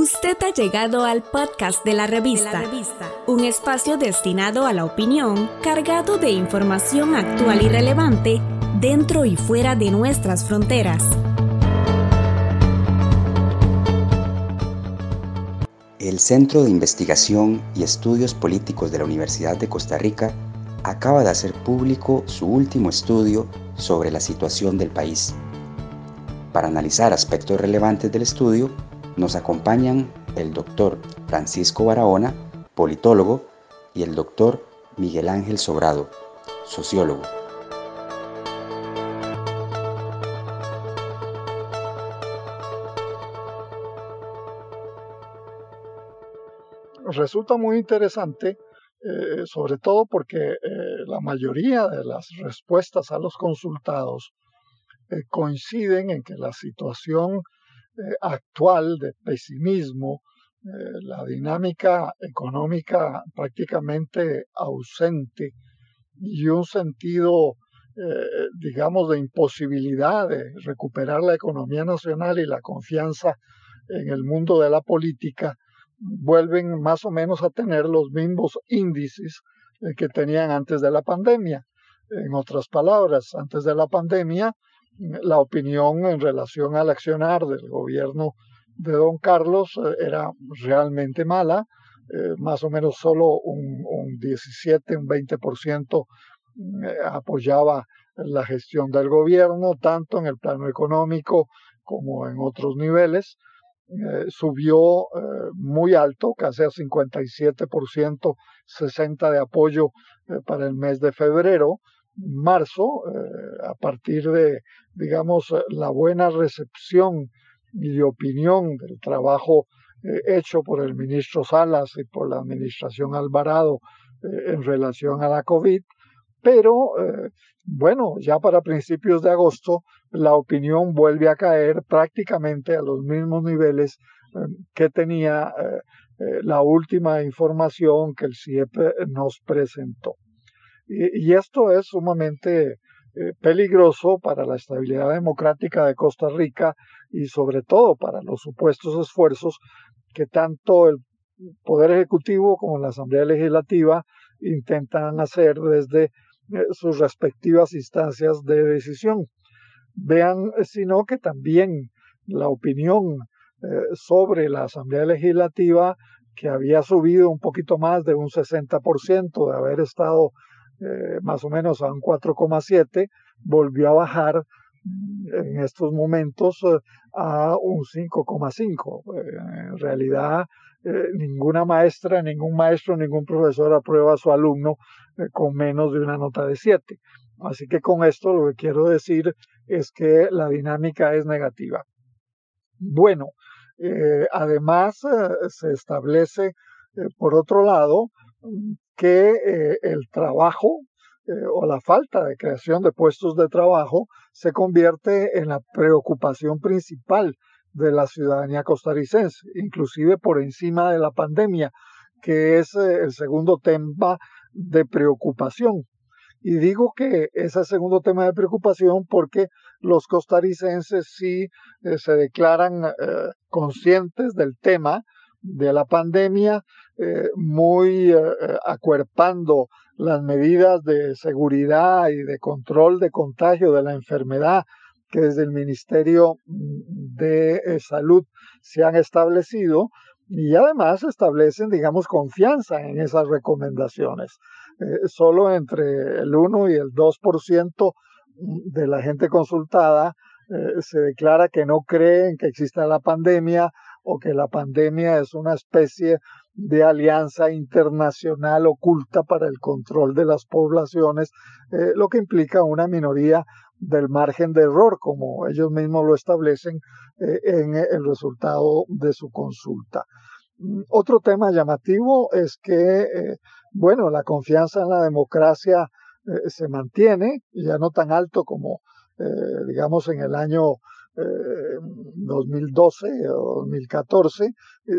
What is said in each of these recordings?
Usted ha llegado al podcast de la, revista, un espacio destinado a la opinión, cargado de información actual y relevante dentro y fuera de nuestras fronteras. El Centro de Investigación y Estudios Políticos de la Universidad de Costa Rica acaba de hacer público su último estudio sobre la situación del país. Para analizar aspectos relevantes del estudio, nos acompañan el doctor Francisco Barahona, politólogo, y el doctor Miguel Ángel Sobrado, sociólogo. Resulta muy interesante, eh, sobre todo porque eh, la mayoría de las respuestas a los consultados eh, coinciden en que la situación eh, actual de pesimismo, eh, la dinámica económica prácticamente ausente y un sentido, eh, digamos, de imposibilidad de recuperar la economía nacional y la confianza en el mundo de la política, vuelven más o menos a tener los mismos índices que tenían antes de la pandemia. En otras palabras, antes de la pandemia, la opinión en relación al accionar del gobierno de don Carlos eh, era realmente mala, eh, más o menos solo un, 17, un 20% mm, eh, apoyaba la gestión del gobierno, tanto en el plano económico como en otros niveles. subió muy alto, casi a 57%, 60% de apoyo para el mes de febrero, marzo, eh, a partir de, digamos, la buena recepción y opinión del trabajo eh, hecho por el ministro Salas y por la administración Alvarado eh, en relación a la COVID, pero bueno, ya para principios de agosto la opinión vuelve a caer prácticamente a los mismos niveles que tenía la última información que el CIEP nos presentó. Y, esto es sumamente eh, peligroso para la estabilidad democrática de Costa Rica y sobre todo para los supuestos esfuerzos que tanto el Poder Ejecutivo como la Asamblea Legislativa intentan hacer desde eh, sus respectivas instancias de decisión. Vean, eh, sino que también la opinión sobre la Asamblea Legislativa, que había subido un poquito más de un 60% de haber estado eh, más o menos a un 4,7, volvió a bajar en estos momentos eh, a un 5,5. Eh, en realidad, ninguna maestra, ningún maestro, ningún profesor aprueba a su alumno con menos de una nota de 7. Así que con esto lo que quiero decir es que la dinámica es negativa. Bueno, además se establece, por otro lado, que eh, el trabajo eh, o la falta de creación de puestos de trabajo se convierte en la preocupación principal de la ciudadanía costarricense, inclusive por encima de la pandemia, que es eh, el segundo tema de preocupación. Y digo que es el segundo tema de preocupación porque los costarricenses sí se declaran conscientes del tema, de la pandemia, eh, muy eh, acuerpando las medidas de seguridad y de control de contagio de la enfermedad que desde el Ministerio de eh, Salud se han establecido y además establecen, digamos, confianza en esas recomendaciones. solo entre el 1 y el 2% de la gente consultada se declara que no creen que exista la pandemia o que la pandemia es una especie de alianza internacional oculta para el control de las poblaciones, eh, lo que implica una minoría del margen de error, como ellos mismos lo establecen eh, en el resultado de su consulta. Mm, otro tema llamativo es que, eh, bueno, la confianza en la democracia se mantiene, ya no tan alto como, digamos, en el año 2012 eh, o 2014, eh,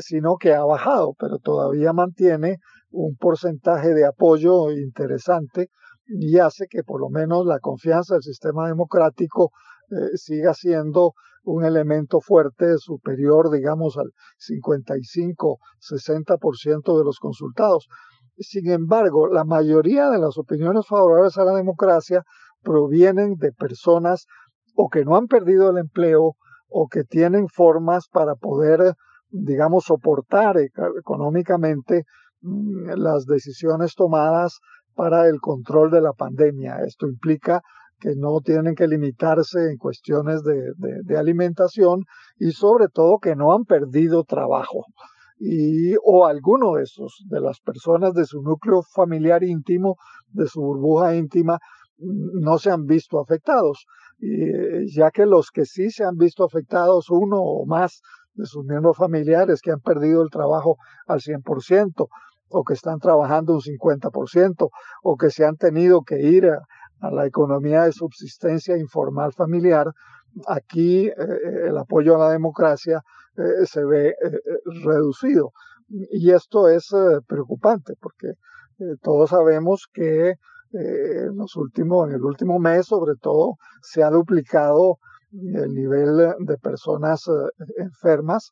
sino que ha bajado, pero todavía mantiene un porcentaje de apoyo interesante y hace que por lo menos la confianza del sistema democrático eh, siga siendo un elemento fuerte superior, digamos, al 55-60% de los consultados. Sin embargo, la mayoría de las opiniones favorables a la democracia provienen de personas o que no han perdido el empleo o que tienen formas para poder, digamos, soportar económicamente mm, las decisiones tomadas para el control de la pandemia. Esto implica que no tienen que limitarse en cuestiones de, de alimentación y sobre todo que no han perdido trabajo y, o alguno de esos, de las personas de su núcleo familiar íntimo, de su burbuja íntima, mm, no se han visto afectados, y, ya que los que sí se han visto afectados, uno o más de sus miembros familiares que han perdido el trabajo al 100%, o que están trabajando un 50%, o que se han tenido que ir a, la economía de subsistencia informal familiar, aquí eh, el apoyo a la democracia eh, se ve eh, reducido. Y esto es preocupante porque todos sabemos que en, los últimos, en el último mes, sobre todo, se ha duplicado el nivel de personas enfermas.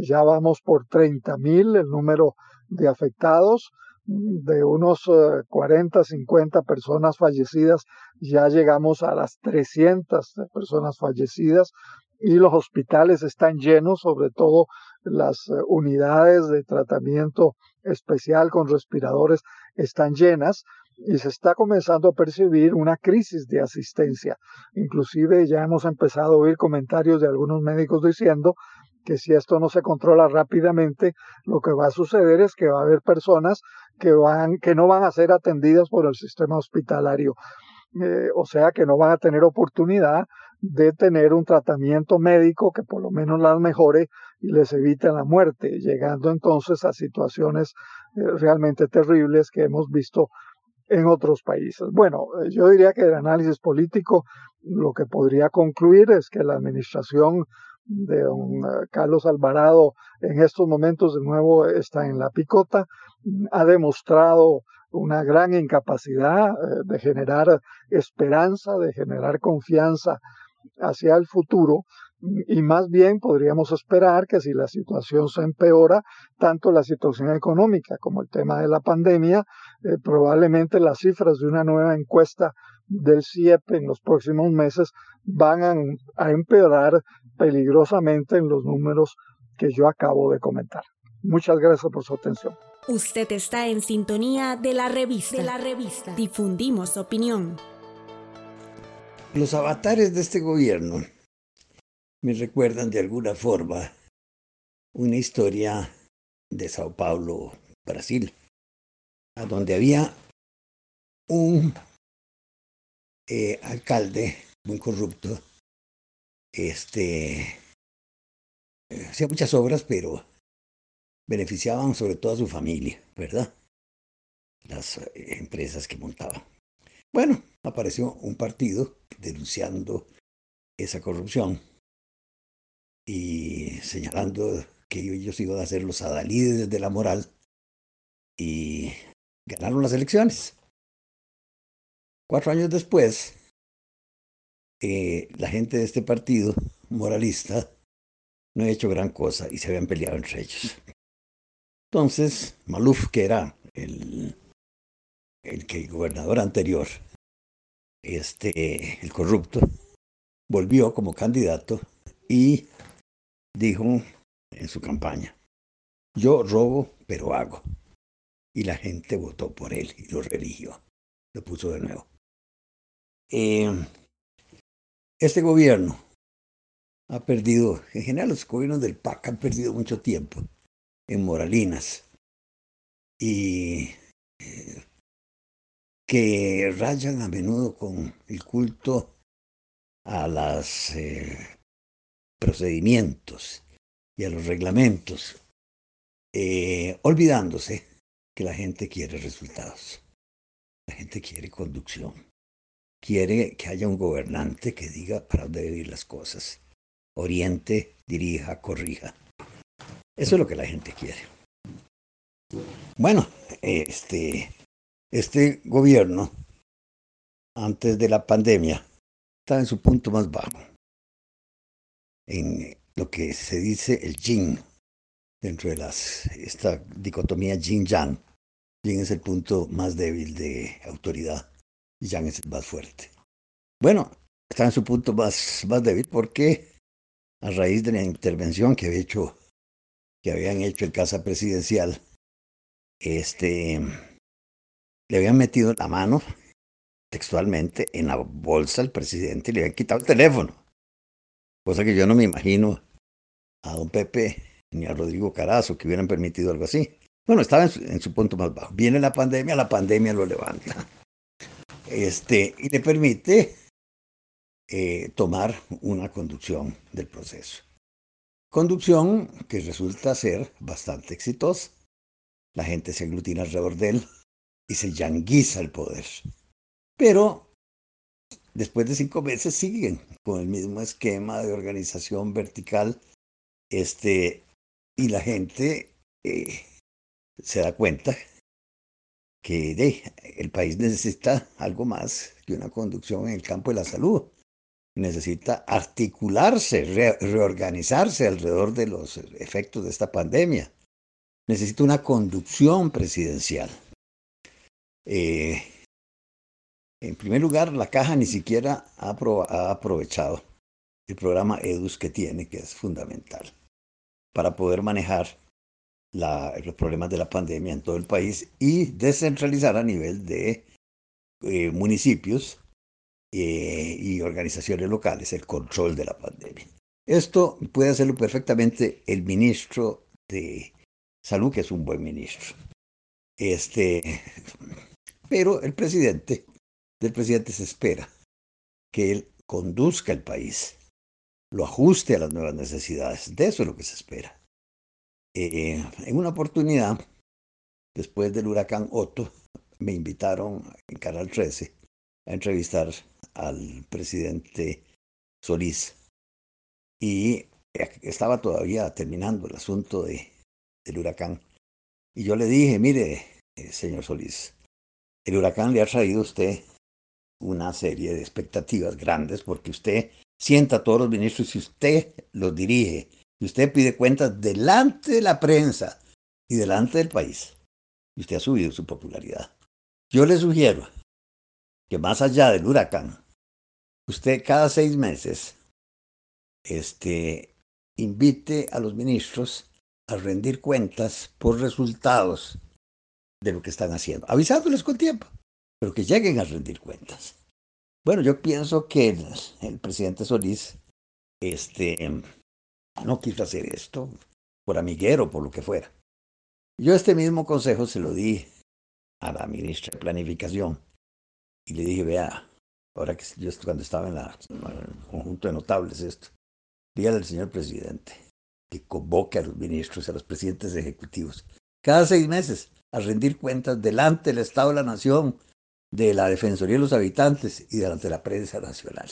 Ya vamos por 30 mil el número de afectados. De unos 40, eh, 50 personas fallecidas, ya llegamos a las 300 personas fallecidas. Y los hospitales están llenos, sobre todo las eh, unidades de tratamiento especial con respiradores están llenas y se está comenzando a percibir una crisis de asistencia. Inclusive ya hemos empezado a oír comentarios de algunos médicos diciendo que si esto no se controla rápidamente, lo que va a suceder es que va a haber personas que, van, que no van a ser atendidas por el sistema hospitalario. Eh, o sea que no van a tener oportunidad de tener un tratamiento médico que por lo menos las mejore y les evite la muerte, llegando entonces a situaciones eh, realmente terribles que hemos visto en otros países. Bueno, eh, yo diría que el análisis político lo que podría concluir es que la administración de don eh, Carlos Alvarado en estos momentos de nuevo está en la picota, ha demostrado una gran incapacidad eh, de generar esperanza, de generar confianza hacia el futuro y más bien podríamos esperar que si la situación se empeora, tanto la situación económica como el tema de la pandemia, eh, probablemente las cifras de una nueva encuesta del CIEP en los próximos meses van a, empeorar peligrosamente en los números que yo acabo de comentar. Muchas gracias por su atención. Usted está en sintonía de la revista. De la revista. Difundimos opinión. Los avatares de este gobierno me recuerdan de alguna forma una historia de Sao Paulo, Brasil, a donde había un eh, alcalde muy corrupto, este, eh, hacía muchas obras, pero beneficiaban sobre todo a su familia, ¿verdad? Las eh, empresas que montaba. Bueno, apareció un partido denunciando esa corrupción y señalando que ellos iban a ser los adalides de la moral y ganaron las elecciones. Cuatro años después, eh, la gente de este partido moralista no ha hecho gran cosa y se habían peleado entre ellos. Entonces, Maluf, que era el, el, que, gobernador anterior, este, el corrupto, volvió como candidato y dijo en su campaña, yo robo, pero hago. Y la gente votó por él y lo religió. Lo puso de nuevo. Eh, este gobierno ha perdido, en general los gobiernos del PAC han perdido mucho tiempo en moralinas y eh, que rayan a menudo con el culto a los eh, procedimientos y a los reglamentos, olvidándose que la gente quiere resultados, la gente quiere conducción quiere que haya un gobernante que diga para dónde las cosas. Oriente, dirija, corrija. Eso es lo que la gente quiere. Bueno, este, este gobierno, antes de la pandemia, estaba en su punto más bajo. En lo que se dice el yin, dentro de las, esta dicotomía yin-yang. Yin es el punto más débil de autoridad y yang es el más fuerte. Bueno, está en su punto más, más débil porque a raíz de la intervención que había hecho, que habían hecho en casa presidencial, este, le habían metido la mano textualmente en la bolsa al presidente y le habían quitado el teléfono. Cosa que yo no me imagino a don Pepe ni a Rodrigo Carazo que hubieran permitido algo así. Bueno, estaba en su, punto más bajo. Viene la pandemia, la pandemia lo levanta. Este, y le permite eh, tomar una conducción del proceso. Conducción que resulta ser bastante exitosa. La gente se aglutina alrededor de él y se yanguiza el poder. Pero después de cinco meses siguen con el mismo esquema de organización vertical este, y la gente eh, se da cuenta que el país necesita algo más que una conducción en el campo de la salud. Necesita articularse, reorganizarse alrededor de los efectos de esta pandemia. Necesita una conducción presidencial. Eh, en primer lugar, la caja ni siquiera ha, ha aprovechado el programa EDUS que tiene, que es fundamental para poder manejar los problemas de la pandemia en todo el país y descentralizar a nivel de eh, municipios eh, y organizaciones locales el control de la pandemia. Esto puede hacerlo perfectamente el ministro de Salud, que es un buen ministro. Este, pero el presidente, del presidente se espera que él conduzca el país, lo ajuste a las nuevas necesidades. De eso es lo que se espera. Eh, en una oportunidad, después del huracán Otto, me invitaron en Canal 13 a entrevistar al presidente Solís. Y estaba todavía terminando el asunto de, del huracán. Y yo le dije, mire, eh, señor Solís, el huracán le ha traído a usted una serie de expectativas grandes porque usted sienta a todos los ministros y usted los dirige y usted pide cuentas delante de la prensa y delante del país. Y usted ha subido su popularidad. Yo le sugiero que más allá del huracán, usted cada seis meses este, invite a los ministros a rendir cuentas por resultados de lo que están haciendo, avisándoles con tiempo, pero que lleguen a rendir cuentas. Bueno, yo pienso que el, el presidente Solís este, no quiso hacer esto por amiguero, por lo que fuera. Yo este mismo consejo se lo di a la ministra de Planificación y le dije, vea, ahora que yo cuando estaba en, la, el conjunto de notables esto, dígale al señor presidente que convoque a los ministros, a los presidentes ejecutivos, cada seis meses a rendir cuentas delante del Estado de la Nación, de la Defensoría de los Habitantes y delante de la prensa nacional,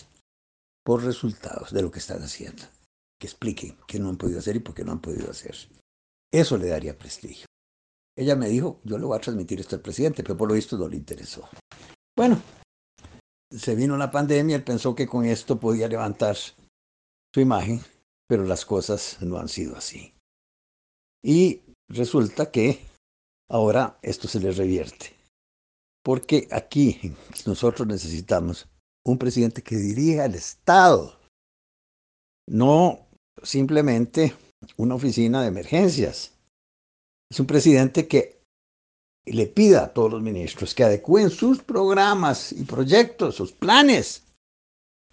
por resultados de lo que están haciendo que expliquen qué no han podido hacer y por qué no han podido hacer. Eso le daría prestigio. Ella me dijo, yo le voy a transmitir esto al presidente, pero por lo visto no le interesó. Bueno, se vino la pandemia, él pensó que con esto podía levantar su imagen, pero las cosas no han sido así. Y resulta que ahora esto se le revierte. Porque aquí nosotros necesitamos un presidente que dirija el Estado, no simplemente una oficina de emergencias. Es un presidente que le pida a todos los ministros que adecúen sus programas y proyectos, sus planes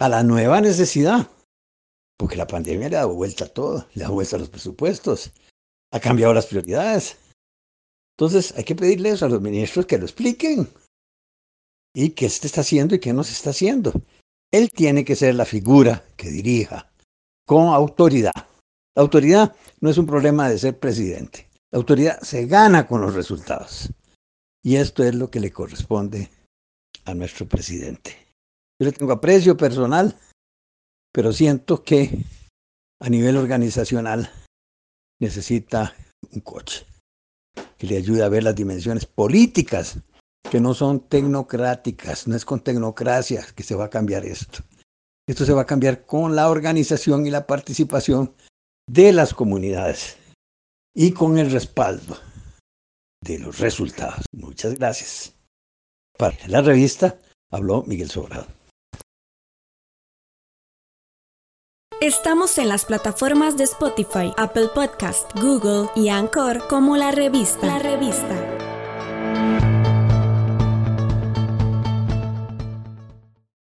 a la nueva necesidad. Porque la pandemia le ha dado vuelta a todo, le ha dado vuelta a los presupuestos, ha cambiado las prioridades. Entonces hay que pedirles a los ministros que lo expliquen y qué se está haciendo y qué no se está haciendo. Él tiene que ser la figura que dirija con autoridad. La autoridad no es un problema de ser presidente. La autoridad se gana con los resultados. Y esto es lo que le corresponde a nuestro presidente. Yo le tengo aprecio personal, pero siento que a nivel organizacional necesita un coche que le ayude a ver las dimensiones políticas que no son tecnocráticas, no es con tecnocracia que se va a cambiar esto. Esto se va a cambiar con la organización y la participación de las comunidades y con el respaldo de los resultados. Muchas gracias. Para la revista habló Miguel Sobrado. Estamos en las plataformas de Spotify, Apple Podcast, Google y Anchor como la revista. La revista.